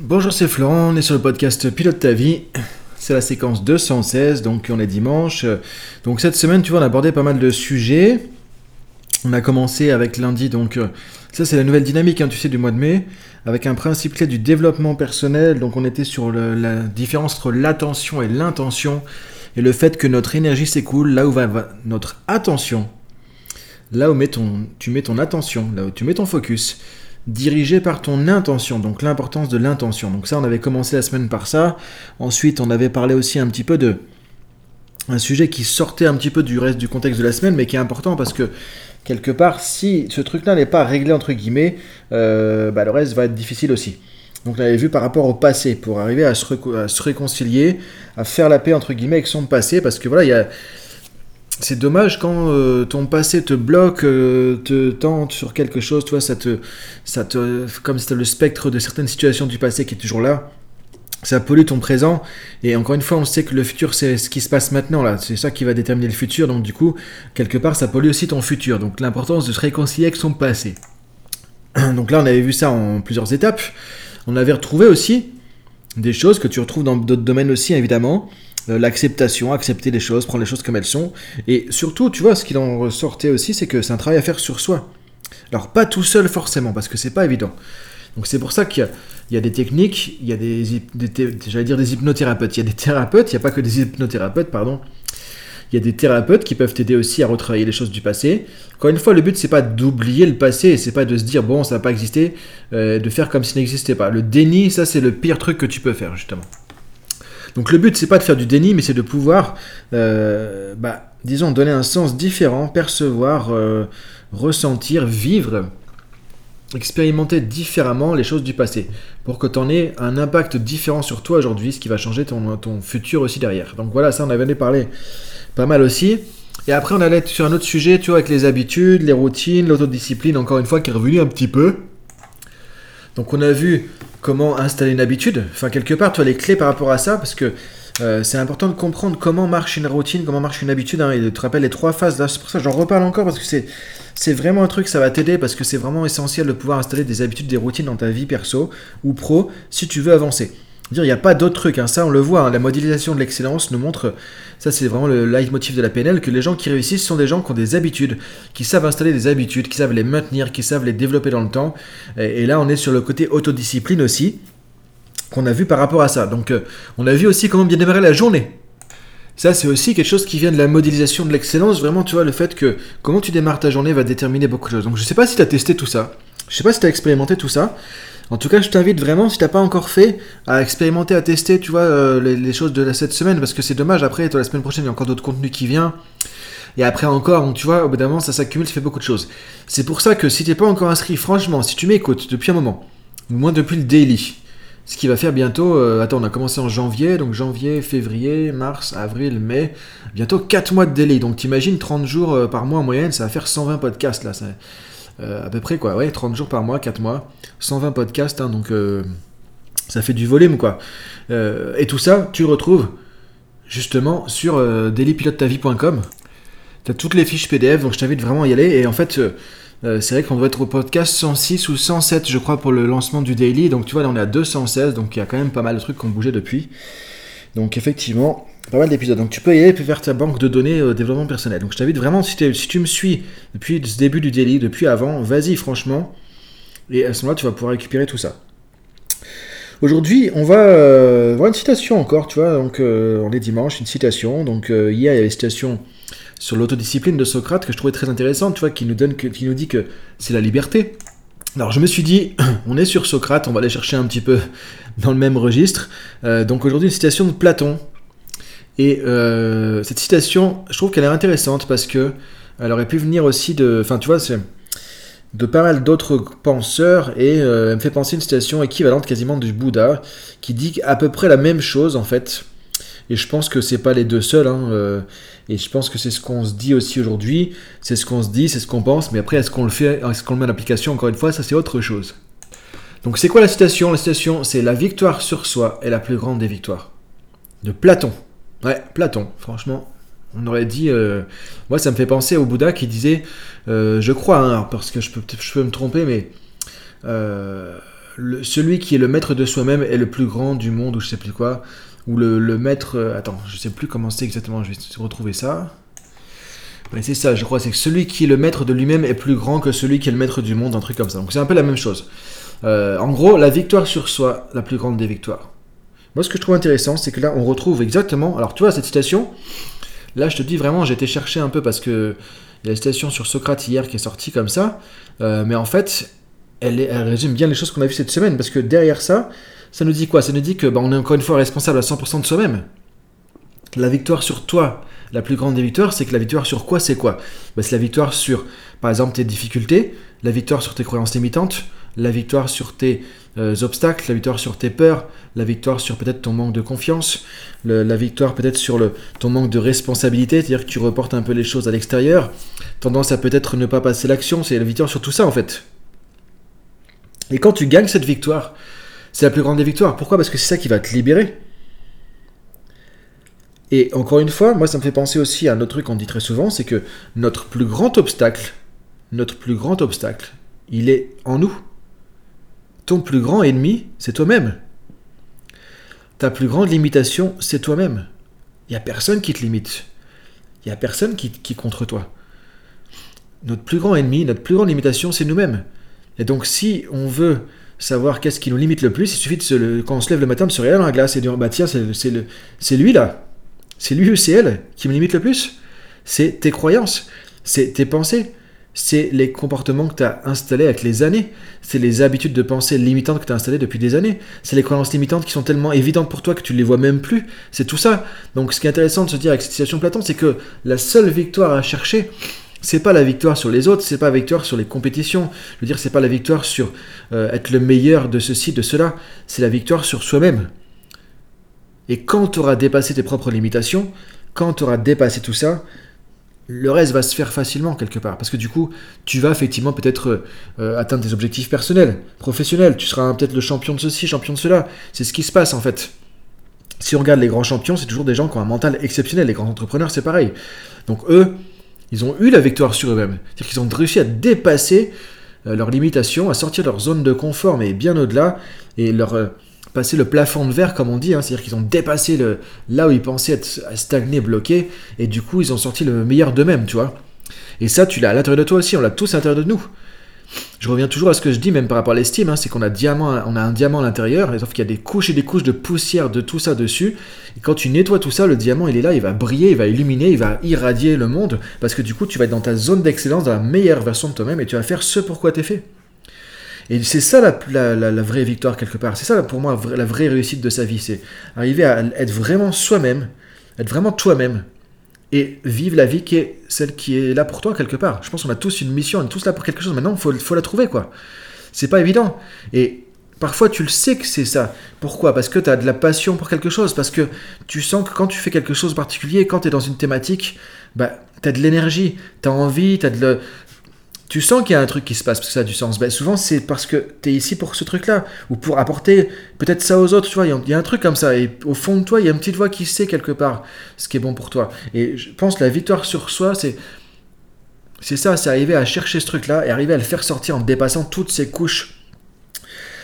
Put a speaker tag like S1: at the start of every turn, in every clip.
S1: Bonjour, c'est Florent, on est sur le podcast Pilote ta vie. C'est la séquence 216, donc on est dimanche. Donc cette semaine, tu vois, on a abordé pas mal de sujets. On a commencé avec lundi, donc euh, ça c'est la nouvelle dynamique, hein, tu sais, du mois de mai, avec un principe clé du développement personnel. Donc on était sur la différence entre l'attention et l'intention, et le fait que notre énergie s'écoule là où va, notre attention, là où tu mets ton attention, là où tu mets ton focus dirigé par ton intention, donc l'importance de l'intention. Donc ça, on avait commencé la semaine par ça. Ensuite, on avait parlé aussi un petit peu de un sujet qui sortait un petit peu du reste du contexte de la semaine, mais qui est important parce que quelque part, si ce truc-là n'est pas réglé entre guillemets, euh, bah, le reste va être difficile aussi. Donc on avait vu par rapport au passé, pour arriver à se, à se réconcilier, à faire la paix entre guillemets avec son passé, parce que voilà, il y a c'est dommage quand euh, ton passé te bloque, euh, te tente sur quelque chose, toi, ça te, ça te, comme c'était le spectre de certaines situations du passé qui est toujours là, ça pollue ton présent. Et encore une fois, on sait que le futur, c'est ce qui se passe maintenant, là. C'est ça qui va déterminer le futur. Donc, du coup, quelque part, ça pollue aussi ton futur. Donc, l'importance de se réconcilier avec son passé. Donc là, on avait vu ça en plusieurs étapes. On avait retrouvé aussi des choses que tu retrouves dans d'autres domaines aussi, évidemment. Euh, l'acceptation, accepter les choses, prendre les choses comme elles sont. Et surtout, tu vois, ce qu'il en ressortait aussi, c'est que c'est un travail à faire sur soi. Alors, pas tout seul forcément, parce que c'est pas évident. Donc, c'est pour ça qu'il y, a des techniques, il y a des, j'allais dire des hypnothérapeutes. Il y a des thérapeutes, il n'y a pas que des hypnothérapeutes, pardon. Il y a des thérapeutes qui peuvent t'aider aussi à retravailler les choses du passé. Encore une fois, le but c'est pas d'oublier le passé, c'est pas de se dire bon ça n'a pas existé, euh, de faire comme s'il n'existait pas. Le déni, ça c'est le pire truc que tu peux faire justement. Donc le but, c'est pas de faire du déni, mais c'est de pouvoir, euh, bah, disons, donner un sens différent, percevoir, euh, ressentir, vivre, expérimenter différemment les choses du passé, pour que tu en aies un impact différent sur toi aujourd'hui, ce qui va changer ton, ton futur aussi derrière. Donc voilà, ça on avait parlé pas mal aussi. Et après, on allait sur un autre sujet, tu vois, avec les habitudes, les routines, l'autodiscipline, encore une fois, qui est revenu un petit peu. Donc on a vu comment installer une habitude. Enfin, quelque part, as les clés par rapport à ça, parce que euh, c'est important de comprendre comment marche une routine, comment marche une habitude. Hein, et tu te rappelles les trois phases. C'est pour ça j'en reparle encore, parce que c'est, c'est vraiment un truc, ça va t'aider, parce que c'est vraiment essentiel de pouvoir installer des habitudes, des routines dans ta vie perso ou pro, si tu veux avancer. Il n'y a pas d'autre truc, hein. ça on le voit, hein. la modélisation de l'excellence nous montre, ça c'est vraiment le leitmotiv de la PNL, que les gens qui réussissent sont des gens qui ont des habitudes, qui savent installer des habitudes, qui savent les maintenir, qui savent les développer dans le temps. Et, là on est sur le côté autodiscipline aussi, qu'on a vu par rapport à ça. Donc euh, on a vu aussi comment bien démarrer la journée. Ça, c'est aussi quelque chose qui vient de la modélisation de l'excellence. Vraiment, tu vois, le fait que comment tu démarres ta journée va déterminer beaucoup de choses. Donc, je sais pas si tu as testé tout ça. Je sais pas si tu as expérimenté tout ça. En tout cas, je t'invite vraiment, si t'as pas encore fait, à expérimenter, à tester, tu vois, euh, les, choses de cette semaine, parce que c'est dommage. Après, la semaine prochaine, il y a encore d'autres contenus qui viennent. Et après encore, tu vois, au bout d'un moment, ça s'accumule, ça fait beaucoup de choses. C'est pour ça que si t'es pas encore inscrit, franchement, si tu m'écoutes depuis un moment, ou moins depuis le daily, ce qui va faire bientôt, euh, attends, on a commencé en janvier, donc janvier, février, mars, avril, mai, bientôt 4 mois de daily. Donc t'imagines 30 jours euh, par mois en moyenne, ça va faire 120 podcasts là. Ça, à peu près, quoi. Ouais, 30 jours par mois, 4 mois, 120 podcasts, hein, donc euh, ça fait du volume, quoi. Euh, et tout ça, tu retrouves justement sur dailypilotetavie.com. Tu as toutes les fiches PDF, donc je t'invite vraiment à y aller. Et en fait, c'est vrai qu'on doit être au podcast 106 ou 107, je crois, pour le lancement du daily. Donc tu vois, là on est à 216, donc il y a quand même pas mal de trucs qui ont bougé depuis. Donc effectivement, pas mal d'épisodes. Donc tu peux y aller faire ta banque de données au développement personnel. Donc je t'invite vraiment, si, tu me suis depuis ce début du daily, depuis avant, vas-y franchement. Et à ce moment-là, tu vas pouvoir récupérer tout ça. Aujourd'hui, on va euh, voir une citation encore, tu vois. Donc euh, on est dimanche, une citation. Donc euh, hier, il y avait une citation sur l'autodiscipline de Socrate que je trouvais très intéressante, tu vois, qui nous, donne que, qui nous dit que c'est la liberté. Alors je me suis dit, on est sur Socrate, on va aller chercher un petit peu dans le même registre. donc aujourd'hui, une citation de Platon, et euh, cette citation, je trouve qu'elle est intéressante parce que elle aurait pu venir aussi de, enfin tu vois, de pas mal d'autres penseurs et euh, elle me fait penser une citation équivalente quasiment du Bouddha qui dit à peu près la même chose en fait. Et je pense que c'est pas les deux seuls. Hein, euh, et je pense que c'est ce qu'on se dit aussi aujourd'hui. C'est ce qu'on se dit, c'est ce qu'on pense. Mais après, est-ce qu'on le fait, est-ce qu'on le met en application Encore une fois, ça c'est autre chose. Donc c'est quoi la citation? La citation, c'est la victoire sur soi est la plus grande des victoires. De Platon. Ouais, Platon, franchement. On aurait dit. Euh, moi, ça me fait penser au Bouddha qui disait euh, Je crois, hein, parce que je peux, je peux me tromper, mais. Euh, celui qui est le maître de soi-même est le plus grand du monde, ou je sais plus quoi. Ou le, le maître. attends, je sais plus comment c'est exactement, je vais retrouver ça. Ouais, c'est ça, je crois, c'est que celui qui est le maître de lui-même est plus grand que celui qui est le maître du monde, un truc comme ça. Donc c'est un peu la même chose. En gros, la victoire sur soi, la plus grande des victoires. Moi, ce que je trouve intéressant, c'est que là, on retrouve exactement. Alors, tu vois, cette citation, là, je te dis vraiment, j'ai été chercher un peu parce que il y a la citation sur Socrate hier qui est sortie comme ça. Euh, mais en fait, elle, résume bien les choses qu'on a vues cette semaine. Parce que derrière ça, ça nous dit quoi? Ça nous dit que bah, on est encore une fois responsable à 100% de soi-même. La victoire sur toi, la plus grande des victoires, c'est que la victoire sur quoi C'est quoi? Bah, C'est la victoire sur, par exemple, tes difficultés, la victoire sur tes croyances limitantes, la victoire sur tes euh, obstacles, la victoire sur tes peurs, la victoire sur peut-être ton manque de confiance, la victoire peut-être sur ton manque de responsabilité, c'est-à-dire que tu reportes un peu les choses à l'extérieur, tendance à peut-être ne pas passer l'action, c'est la victoire sur tout ça en fait. Et quand tu gagnes cette victoire, c'est la plus grande des victoires. Pourquoi? Parce que c'est ça qui va te libérer. Et encore une fois, moi ça me fait penser aussi à un autre truc qu'on dit très souvent, c'est que notre plus grand obstacle, notre plus grand obstacle, il est en nous. Ton plus grand ennemi, c'est toi-même. Ta plus grande limitation, c'est toi-même. Il n'y a personne qui te limite. Il n'y a personne qui, qui contre toi. Notre plus grand ennemi, notre plus grande limitation, c'est nous-mêmes. Et donc, si on veut savoir qu'est-ce qui nous limite le plus, il suffit de se quand on se lève le matin de se regarder dans la glace et de dire bah tiens, c'est lui là, c'est lui ou c'est elle qui me limite le plus? C'est tes croyances, c'est tes pensées, c'est les comportements que tu as installés avec les années, c'est les habitudes de pensée limitantes que tu as installées depuis des années, c'est les croyances limitantes qui sont tellement évidentes pour toi que tu ne les vois même plus, c'est tout ça. Donc ce qui est intéressant de se dire avec cette situation Platon, c'est que la seule victoire à chercher, c'est pas la victoire sur les autres, c'est pas la victoire sur les compétitions. Je veux dire, c'est pas la victoire sur euh, être le meilleur de ceci, de cela. C'est la victoire sur soi-même. Et quand tu auras dépassé tes propres limitations, quand tu auras dépassé tout ça, le reste va se faire facilement quelque part. Parce que du coup, tu vas effectivement peut-être euh, atteindre tes objectifs personnels, professionnels. Tu seras peut-être le champion de ceci, champion de cela. C'est ce qui se passe en fait. Si on regarde les grands champions, c'est toujours des gens qui ont un mental exceptionnel. Les grands entrepreneurs, c'est pareil. Donc eux, ils ont eu la victoire sur eux-mêmes. C'est-à-dire qu'ils ont réussi à dépasser euh, leurs limitations, à sortir de leur zone de confort, mais bien au-delà, et leur euh, passer le plafond de verre, comme on dit. hein. C'est-à-dire qu'ils ont dépassé le, là où ils pensaient être stagnés, bloqués, et du coup, ils ont sorti le meilleur d'eux-mêmes, tu vois. Et ça, tu l'as à l'intérieur de toi aussi, on l'a tous à l'intérieur de nous. Je reviens toujours à ce que je dis, même par rapport à l'estime, hein, c'est qu'on a, diamant, on a un diamant à l'intérieur, sauf qu'il y a des couches et des couches de poussière de tout ça dessus. Et quand tu nettoies tout ça, le diamant, il est là, il va briller, il va illuminer, il va irradier le monde, parce que du coup, tu vas être dans ta zone d'excellence, dans la meilleure version de toi-même, et tu vas faire ce pourquoi tu es fait. Et c'est ça la, la- vraie victoire quelque part. C'est ça pour moi la vraie réussite de sa vie. C'est arriver à être vraiment soi-même, être vraiment toi-même et vivre la vie qui est celle qui est là pour toi quelque part. Je pense qu'on a tous une mission, on est tous là pour quelque chose. Maintenant, il faut, la trouver quoi. C'est pas évident. Et parfois, tu le sais que c'est ça. Pourquoi? Parce que tu as de la passion pour quelque chose. Parce que tu sens que quand tu fais quelque chose de particulier, quand tu es dans une thématique, bah, tu as de l'énergie, tu as envie, tu as de tu sens qu'il y a un truc qui se passe parce que ça a du sens. Ben, souvent, c'est parce que tu es ici pour ce truc-là, ou pour apporter peut-être ça aux autres, tu vois. Il y a- un truc comme ça, et au fond de toi, il y a une petite voix qui sait quelque part ce qui est bon pour toi. Et je pense que la victoire sur soi, c'est. C'est ça, c'est arriver à chercher ce truc-là et arriver à le faire sortir en dépassant toutes ces couches.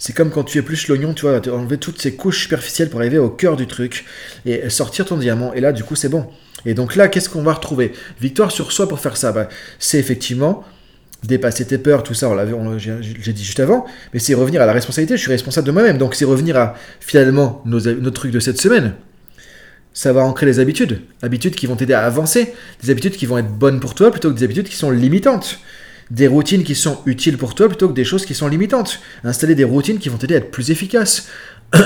S1: C'est comme quand tu épluches l'oignon, tu vois, enlever toutes ces couches superficielles pour arriver au cœur du truc et sortir ton diamant. Et là, du coup, c'est bon. Et donc là, qu'est-ce qu'on va retrouver? Victoire sur soi pour faire ça, bah, c'est effectivement dépasser tes peurs, tout ça, on l'avait, j'ai dit juste avant, mais c'est revenir à la responsabilité, je suis responsable de moi-même, donc c'est revenir à finalement nos, nos trucs de cette semaine. Ça va ancrer les habitudes, habitudes qui vont t'aider à avancer, des habitudes qui vont être bonnes pour toi plutôt que des habitudes qui sont limitantes, des routines qui sont utiles pour toi plutôt que des choses qui sont limitantes, installer des routines qui vont t'aider à être plus efficace,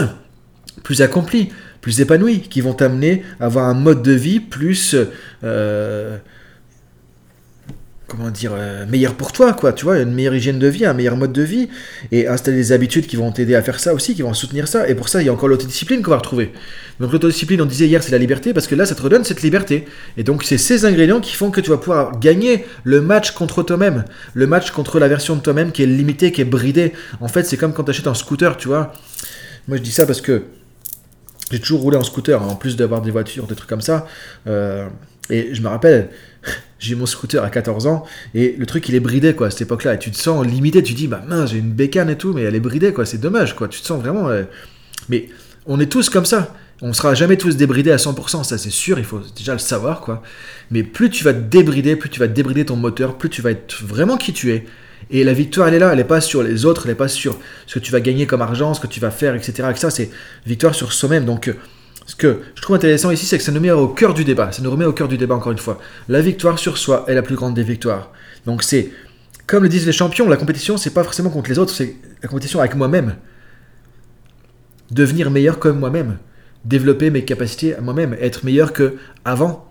S1: plus accompli, plus épanoui, qui vont t'amener à avoir un mode de vie plus... euh, comment dire, euh, meilleur pour toi, quoi, tu vois, une meilleure hygiène de vie, un meilleur mode de vie, et installer des habitudes qui vont t'aider à faire ça aussi, qui vont soutenir ça, et pour ça, il y a encore l'autodiscipline qu'on va retrouver. Donc l'autodiscipline, on disait hier, c'est la liberté, parce que là, ça te redonne cette liberté. Et donc, c'est ces ingrédients qui font que tu vas pouvoir gagner le match contre toi-même, le match contre la version de toi-même qui est limitée, qui est bridée. En fait, c'est comme quand tu achètes un scooter, tu vois. Moi, je dis ça parce que j'ai toujours roulé en scooter, hein, en plus d'avoir des voitures, des trucs comme ça. Euh, et je me rappelle, J'ai mon scooter à 14 ans et le truc il est bridé quoi à cette époque-là. Et tu te sens limité, tu dis bah mince, j'ai une bécane et tout, mais elle est bridée quoi, c'est dommage quoi. Tu te sens vraiment. euh, Mais on est tous comme ça. On sera jamais tous débridés à 100%, ça c'est sûr, il faut déjà le savoir quoi. Mais plus tu vas te débrider, plus tu vas débrider ton moteur, plus tu vas être vraiment qui tu es. Et la victoire, elle est là, elle n'est pas sur les autres, elle n'est pas sur ce que tu vas gagner comme argent, ce que tu vas faire, etc. Et ça, c'est victoire sur soi-même. Donc, euh, ce que je trouve intéressant ici, c'est que ça nous met au cœur du débat. Ça nous remet au cœur du débat, encore une fois. La victoire sur soi est la plus grande des victoires. Donc, c'est, comme le disent les champions, la compétition, c'est pas forcément contre les autres, c'est la compétition avec moi-même. Devenir meilleur comme moi-même. Développer mes capacités à moi-même. Être meilleur que avant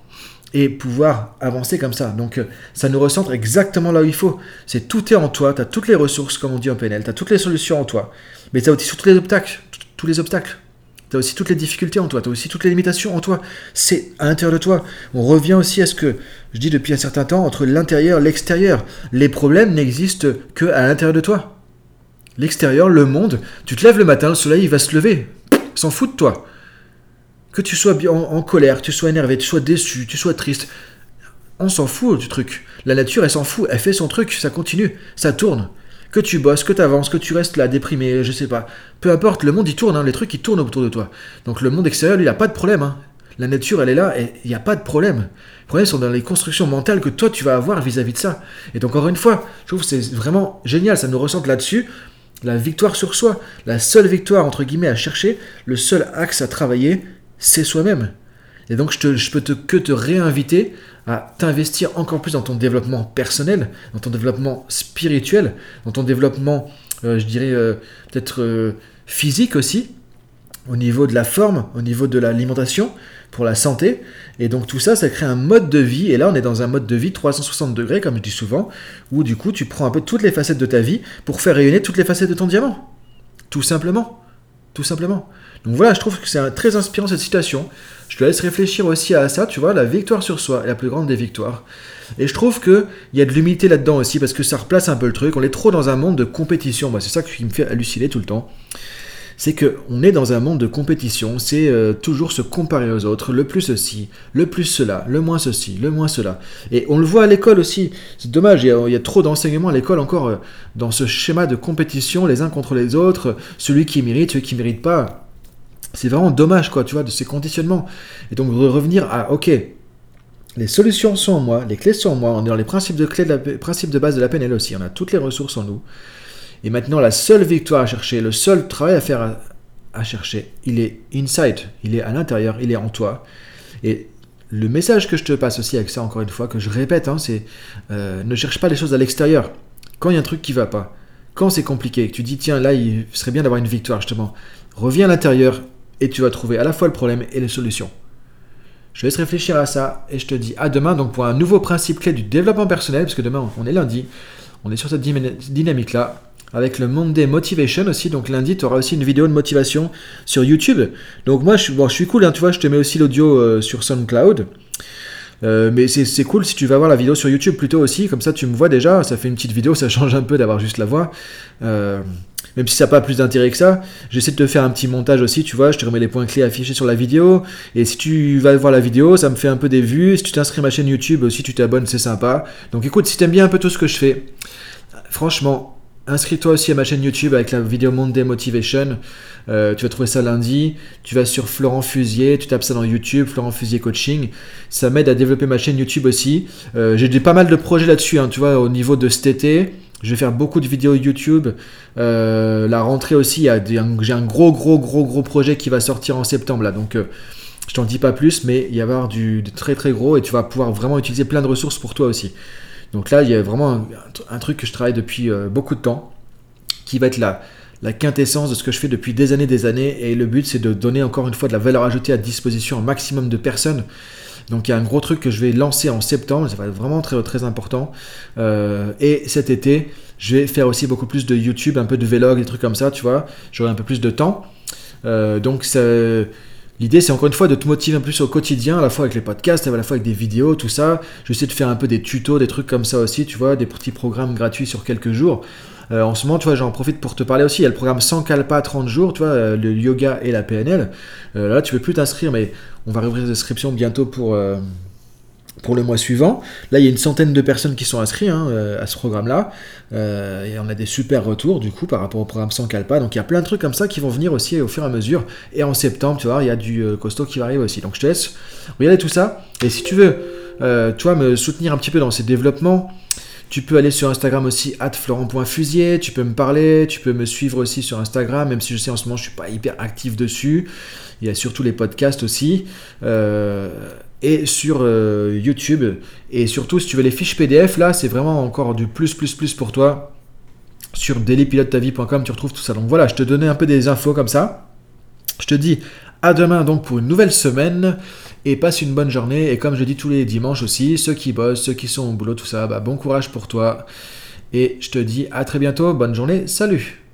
S1: et pouvoir avancer comme ça. Donc ça nous recentre exactement là où il faut. C'est tout est en toi, tu as toutes les ressources, comme on dit en PNL, tu as toutes les solutions en toi, mais tu as aussi tous les obstacles, tous les obstacles. Tu aussi toutes les difficultés en toi, tu as aussi toutes les limitations en toi. C'est à l'intérieur de toi. On revient aussi à ce que je dis depuis un certain temps, entre l'intérieur et l'extérieur. Les problèmes n'existent que à l'intérieur de toi. L'extérieur, le monde, tu te lèves le matin, le soleil il va se lever. S'en fout de toi. Que tu sois en, en colère, que tu sois énervé, que tu sois déçu, que tu sois triste, on s'en fout du truc. La nature, elle s'en fout, elle fait son truc, ça continue, ça tourne. Que tu bosses, que tu avances, que tu restes là, déprimé, je sais pas. Peu importe, le monde il tourne, hein, les trucs ils tournent autour de toi. Donc le monde extérieur, lui, il a pas de problème. hein. La nature, elle est là, et il n'y a pas de problème. Les problèmes sont dans les constructions mentales que toi tu vas avoir vis-à-vis de ça. Et donc, encore une fois, je trouve c'est vraiment génial, ça nous ressente là-dessus. La victoire sur soi, la seule victoire entre guillemets à chercher, le seul axe à travailler, c'est soi-même. Et donc je, peux te, que te réinviter à t'investir encore plus dans ton développement personnel, dans ton développement spirituel, dans ton développement, euh, je dirais, euh, peut-être euh, physique aussi, au niveau de la forme, au niveau de l'alimentation, pour la santé. Et donc tout ça, ça crée un mode de vie. Et là, on est dans un mode de vie 360 degrés, comme je dis souvent, où du coup, tu prends un peu toutes les facettes de ta vie pour faire rayonner toutes les facettes de ton diamant. Tout simplement. Tout simplement. Donc voilà, je trouve que c'est très inspirant cette citation. Je te laisse réfléchir aussi à ça, tu vois, la victoire sur soi est la plus grande des victoires. Et je trouve qu'il y a de l'humilité là-dedans aussi, parce que ça replace un peu le truc. On est trop dans un monde de compétition. Moi, c'est ça qui me fait halluciner tout le temps. C'est que on est dans un monde de compétition, c'est euh, toujours se comparer aux autres, le plus ceci, le plus cela, le moins ceci, le moins cela. Et on le voit à l'école aussi, c'est dommage, il y, a, y a trop d'enseignements à l'école encore euh, dans ce schéma de compétition, les uns contre les autres, celui qui mérite, celui qui mérite pas. C'est vraiment dommage, quoi, tu vois, de ces conditionnements. Et donc de revenir à, ok, les solutions sont en moi, les clés sont en moi, on est dans les principes de, clés de la, principes de base de la PNL aussi, on a toutes les ressources en nous. Et maintenant, la seule victoire à chercher, le seul travail à faire à, chercher, il est inside, il est à l'intérieur, il est en toi. Et le message que je te passe aussi avec ça, encore une fois, que je répète, hein, c'est euh, ne cherche pas les choses à l'extérieur. Quand il y a un truc qui va pas, quand c'est compliqué, que tu dis tiens là il serait bien d'avoir une victoire justement, reviens à l'intérieur et tu vas trouver à la fois le problème et les solutions. Je te laisse réfléchir à ça et je te dis à demain donc pour un nouveau principe clé du développement personnel, parce que demain on est lundi, on est sur cette dynamique là, avec le Monday Motivation aussi. Donc lundi, tu auras aussi une vidéo de motivation sur YouTube. Donc moi, je suis cool, hein, tu vois, je te mets aussi l'audio euh, sur SoundCloud. Euh, mais c'est cool si tu vas voir la vidéo sur YouTube plutôt aussi, comme ça tu me vois déjà, ça fait une petite vidéo, ça change un peu d'avoir juste la voix. Euh, même si ça n'a pas plus d'intérêt que ça, j'essaie de te faire un petit montage aussi, tu vois, je te remets les points clés affichés sur la vidéo, et si tu vas voir la vidéo, ça me fait un peu des vues, si tu t'inscris à ma chaîne YouTube aussi, tu t'abonnes, c'est sympa. Donc écoute, si t'aimes bien un peu tout ce que je fais, franchement, Inscris-toi aussi à ma chaîne YouTube avec la vidéo Monday Motivation. Euh, tu vas trouver ça lundi. Tu vas sur Florent Fusier, tu tapes ça dans YouTube, Florent Fusier Coaching. Ça m'aide à développer ma chaîne YouTube aussi. Euh, J'ai pas mal de projets là-dessus, hein, tu vois, au niveau de cet été. Je vais faire beaucoup de vidéos YouTube. Euh, la rentrée aussi, j'ai un gros, gros, gros, gros projet qui va sortir en septembre là. Donc, euh, je t'en dis pas plus, mais il y avoir du, très, très gros et tu vas pouvoir vraiment utiliser plein de ressources pour toi aussi. Donc là, il y a vraiment un, un truc que je travaille depuis euh, beaucoup de temps, qui va être la, la quintessence de ce que je fais depuis des années, des années. Et le but, c'est de donner encore une fois de la valeur ajoutée à disposition un maximum de personnes. Donc il y a un gros truc que je vais lancer en septembre, ça va être vraiment très, important. Euh, et cet été, je vais faire aussi beaucoup plus de YouTube, un peu de vlog, des trucs comme ça, tu vois. J'aurai un peu plus de temps. Euh, donc L'idée, c'est encore une fois de te motiver un peu plus au quotidien, à la fois avec les podcasts, à la fois avec des vidéos, tout ça. Je vais essayer de faire un peu des tutos, des trucs comme ça aussi, tu vois, des petits programmes gratuits sur quelques jours. Euh, en ce moment, tu vois, j'en profite pour te parler aussi. Il y a le programme 100 Kalpa 30 jours, tu vois, euh, le yoga et la PNL. Euh, là, tu peux plus t'inscrire, mais on va réouvrir les inscriptions bientôt pour, pour le mois suivant. Là, il y a une centaine de personnes qui sont inscrites hein, euh, à ce programme-là. Euh, et on a des super retours, du coup, par rapport au programme sans Calpa. Donc, il y a plein de trucs comme ça qui vont venir aussi au fur et à mesure. Et en septembre, tu vois, il y a du euh, costaud qui va arriver aussi. Donc, je te laisse regarder tout ça. Et si tu veux, tu vois, me soutenir un petit peu dans ces développements, tu peux aller sur Instagram aussi, florent.fusier, tu peux me parler, tu peux me suivre aussi sur Instagram, même si je sais en ce moment je suis pas hyper actif dessus. Il y a surtout les podcasts aussi. Euh, et sur euh, YouTube. Et surtout, si tu veux les fiches PDF, là, c'est vraiment encore du plus, plus, plus pour toi. Sur dailypilotetavie.com, tu retrouves tout ça. Donc voilà, je te donnais un peu des infos comme ça. Je te dis à demain donc pour une nouvelle semaine et passe une bonne journée. Et comme je dis tous les dimanches aussi, ceux qui bossent, ceux qui sont au boulot, tout ça, bah, bon courage pour toi. Et je te dis à très bientôt, bonne journée, salut